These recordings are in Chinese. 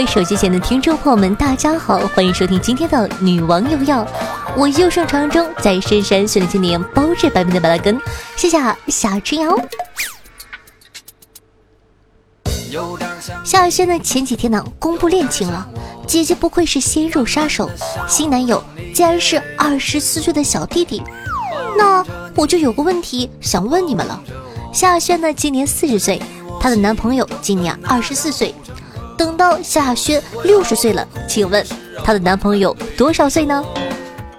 位手机前的听众朋友们，大家好，欢迎收听今天的《女王有药》，我又上长征，在深山训练青年，包治百病的巴拉根，谢谢小春瑶。夏雨轩呢，前几天呢公布恋情了，姐姐不愧是鲜肉杀手，新男友竟然是二十四岁的小弟弟，那我就有个问题想问你们了，夏雨轩呢今年四十岁，她的男朋友今年二十四岁。等到夏轩六十岁了，请问她的男朋友多少岁呢？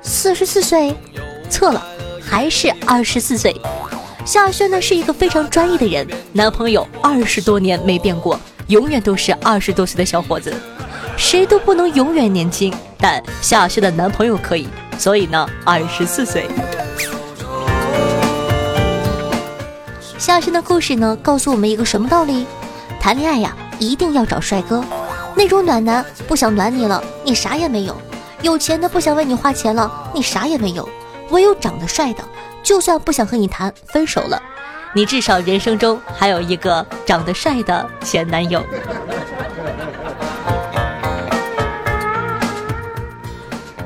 四十四岁？错了，还是二十四岁。夏轩呢是一个非常专一的人，男朋友二十多年没变过，永远都是二十多岁的小伙子。谁都不能永远年轻，但夏轩的男朋友可以，所以呢，二十四岁。夏轩的故事呢，告诉我们一个什么道理？谈恋爱呀。一定要找帅哥，那种暖男不想暖你了，你啥也没有；有钱的不想为你花钱了，你啥也没有。唯有长得帅的，就算不想和你谈，分手了，你至少人生中还有一个长得帅的前男友。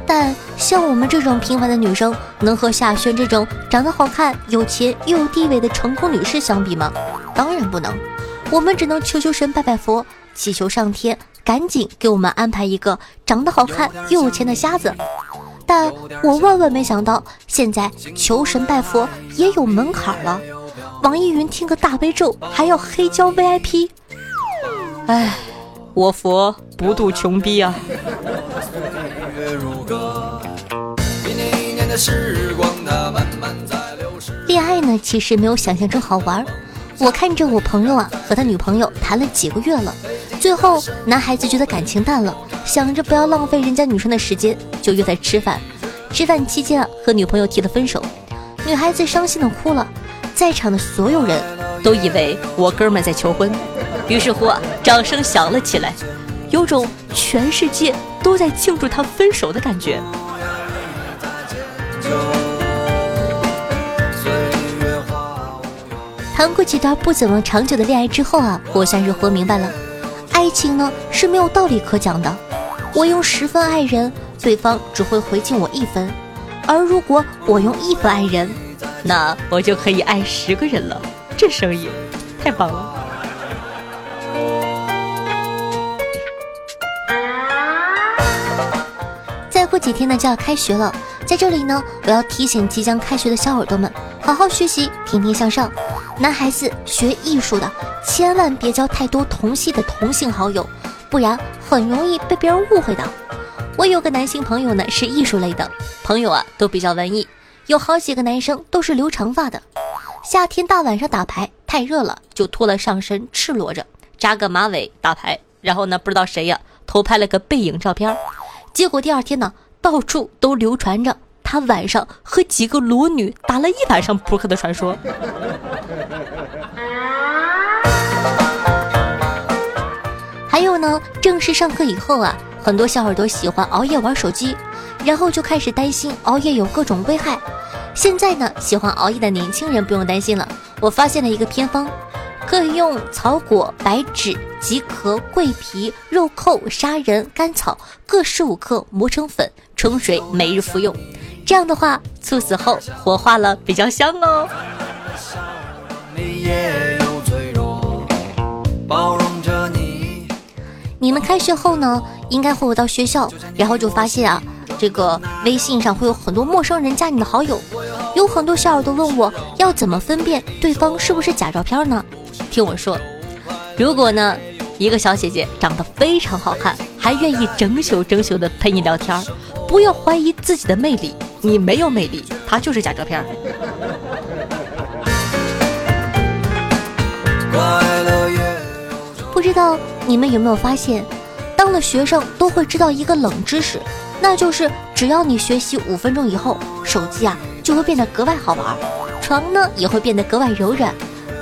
但像我们这种平凡的女生，能和夏轩这种长得好看、有钱又有地位的成功女士相比吗？当然不能。我们只能求求神拜拜佛，祈求上天赶紧给我们安排一个长得好看又有钱的瞎子。但我万万没想到，现在求神拜佛也有门槛了。网易云听个大悲咒还要黑胶 VIP。哎，我佛不渡穷逼啊！恋爱呢，其实没有想象中好玩。我看着我朋友啊和他女朋友谈了几个月了，最后男孩子觉得感情淡了，想着不要浪费人家女生的时间，就约在吃饭。吃饭期间啊和女朋友提了分手，女孩子伤心的哭了，在场的所有人都以为我哥们在求婚，于是乎啊掌声响了起来，有种全世界都在庆祝他分手的感觉。谈过几段不怎么长久的恋爱之后啊，我算是活明白了，爱情呢是没有道理可讲的。我用十分爱人，对方只会回敬我一分；而如果我用一分爱人，那我就可以爱十个人了。这生意太棒了！再过几天呢就要开学了，在这里呢，我要提醒即将开学的小耳朵们，好好学习，天天向上。男孩子学艺术的，千万别交太多同系的同性好友，不然很容易被别人误会的。我有个男性朋友呢，是艺术类的朋友啊，都比较文艺，有好几个男生都是留长发的。夏天大晚上打牌太热了，就脱了上身，赤裸着，扎个马尾打牌。然后呢，不知道谁呀偷拍了个背影照片，结果第二天呢，到处都流传着。他晚上和几个裸女打了一晚上扑克的传说。还有呢，正式上课以后啊，很多小耳朵喜欢熬夜玩手机，然后就开始担心熬夜有各种危害。现在呢，喜欢熬夜的年轻人不用担心了，我发现了一个偏方，可以用草果、白芷、桔壳、桂皮、肉蔻、砂仁、甘草各十五克磨成粉，冲水每日服用。这样的话，猝死后火化了比较香哦。你们开学后呢，应该会到学校，然后就发现啊，这个微信上会有很多陌生人加你的好友，有很多小耳朵问我要怎么分辨对方是不是假照片呢？听我说，如果呢，一个小姐姐长得非常好看，还愿意整宿整宿的陪你聊天，不要怀疑自己的魅力。你没有魅力，他就是假照片。不知道你们有没有发现，当了学生都会知道一个冷知识，那就是只要你学习五分钟以后，手机啊就会变得格外好玩，床呢也会变得格外柔软。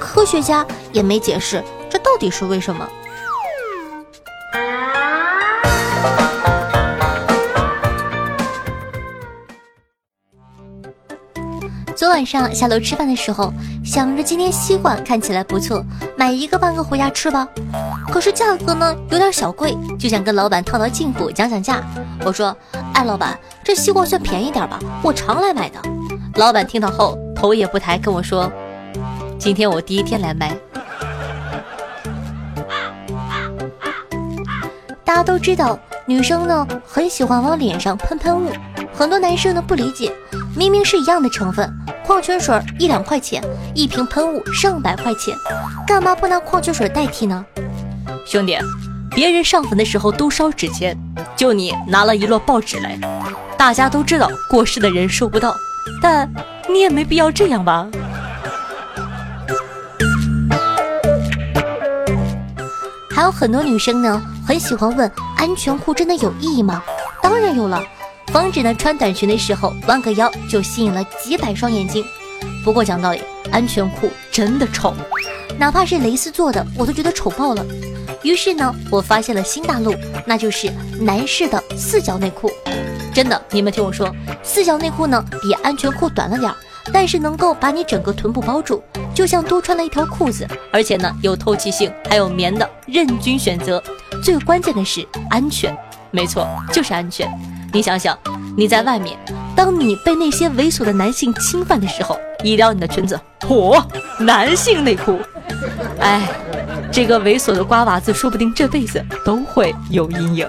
科学家也没解释这到底是为什么。晚上下楼吃饭的时候，想着今天西瓜看起来不错，买一个半个回家吃吧。可是价格呢有点小贵，就想跟老板套套近乎，讲讲价。我说：“哎，老板，这西瓜算便宜点吧，我常来买的。”老板听到后头也不抬，跟我说：“今天我第一天来卖。”大家都知道，女生呢很喜欢往脸上喷喷雾，很多男生呢不理解，明明是一样的成分。矿泉水一两块钱一瓶，喷雾上百块钱，干嘛不拿矿泉水代替呢？兄弟，别人上坟的时候都烧纸钱，就你拿了一摞报纸来。大家都知道过世的人收不到，但你也没必要这样吧？还有很多女生呢，很喜欢问安全裤真的有意义吗？当然有了。防止呢穿短裙的时候弯个腰，就吸引了几百双眼睛。不过讲道理，安全裤真的丑，哪怕是蕾丝做的，我都觉得丑爆了。于是呢，我发现了新大陆，那就是男士的四角内裤。真的，你们听我说，四角内裤呢比安全裤短了点儿，但是能够把你整个臀部包住，就像多穿了一条裤子。而且呢有透气性，还有棉的，任君选择。最关键的是安全，没错，就是安全。你想想，你在外面，当你被那些猥琐的男性侵犯的时候，一撩你的裙子，嚯，男性内裤，哎，这个猥琐的瓜娃子说不定这辈子都会有阴影。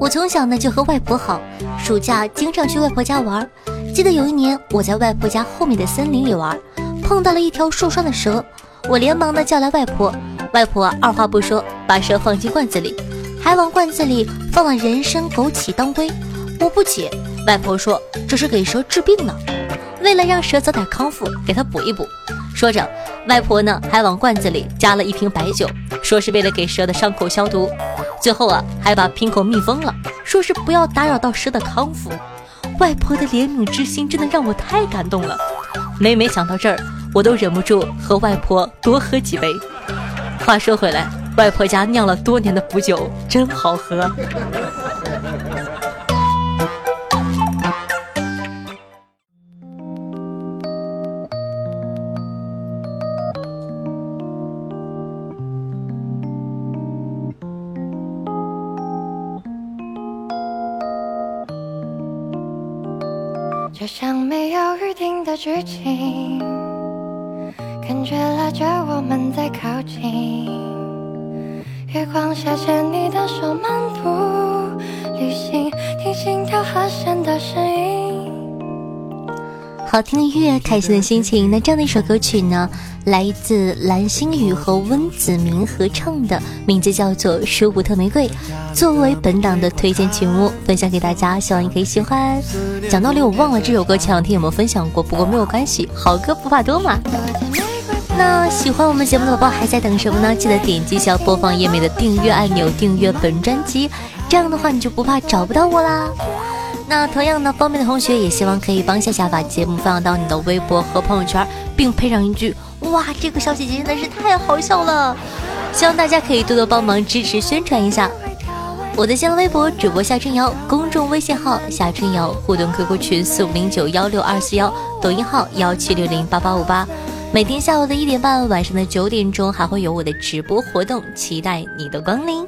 我从小呢就和外婆好，暑假经常去外婆家玩。记得有一年我在外婆家后面的森林里玩，碰到了一条受伤的蛇，我连忙的叫来外婆。外婆二话不说，把蛇放进罐子里，还往罐子里放了人参、枸杞当归。我不解，外婆说这是给蛇治病呢，为了让蛇早点康复，给它补一补。说着，外婆呢还往罐子里加了一瓶白酒，说是为了给蛇的伤口消毒。最后啊，还把瓶口密封了，说是不要打扰到蛇的康复。外婆的怜悯之心真的让我太感动了。每每想到这儿，我都忍不住和外婆多喝几杯。话说回来，外婆家酿了多年的补酒真好喝。就像没有预定的剧情。感觉拉着我们在靠近，月光下牵你的手漫步旅行，听心跳和弦的声音。好听的音乐，开心的心情。那这样的一首歌曲呢，来自蓝心宇和温子明合唱的，名字叫做《舒伯特玫瑰》，作为本档的推荐曲目分享给大家，希望你可以喜欢。讲道理，我忘了这首歌前两天有没有分享过，不过没有关系，好歌不怕多嘛。那喜欢我们节目的宝宝还在等什么呢？记得点击下播放页面的订阅按钮，订阅本专辑，这样的话你就不怕找不到我啦。那同样呢，方便的同学也希望可以帮夏夏把节目分享到你的微博和朋友圈，并配上一句“哇，这个小姐姐真的是太好笑了”。希望大家可以多多帮忙支持宣传一下。我的新浪微博主播夏春瑶，公众微信号夏春瑶，互动 QQ 群四五零九幺六二四幺，抖音号幺七六零八八五八。每天下午的一点半，晚上的九点钟还会有我的直播活动，期待你的光临。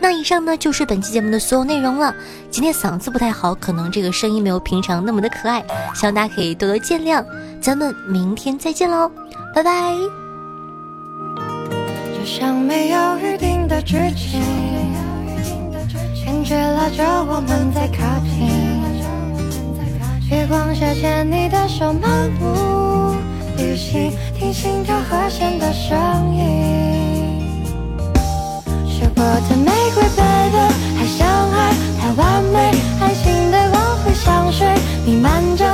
那以上呢就是本期节目的所有内容了。今天嗓子不太好，可能这个声音没有平常那么的可爱，希望大家可以多多见谅。咱们明天再见喽，拜拜。就像没有预定的剧情，感觉拉着我们在靠近，月光下牵你的手漫步。旅行，听心跳和弦的声音。收过的玫瑰，baby，还相爱，太完美，爱情的光辉香水弥漫着。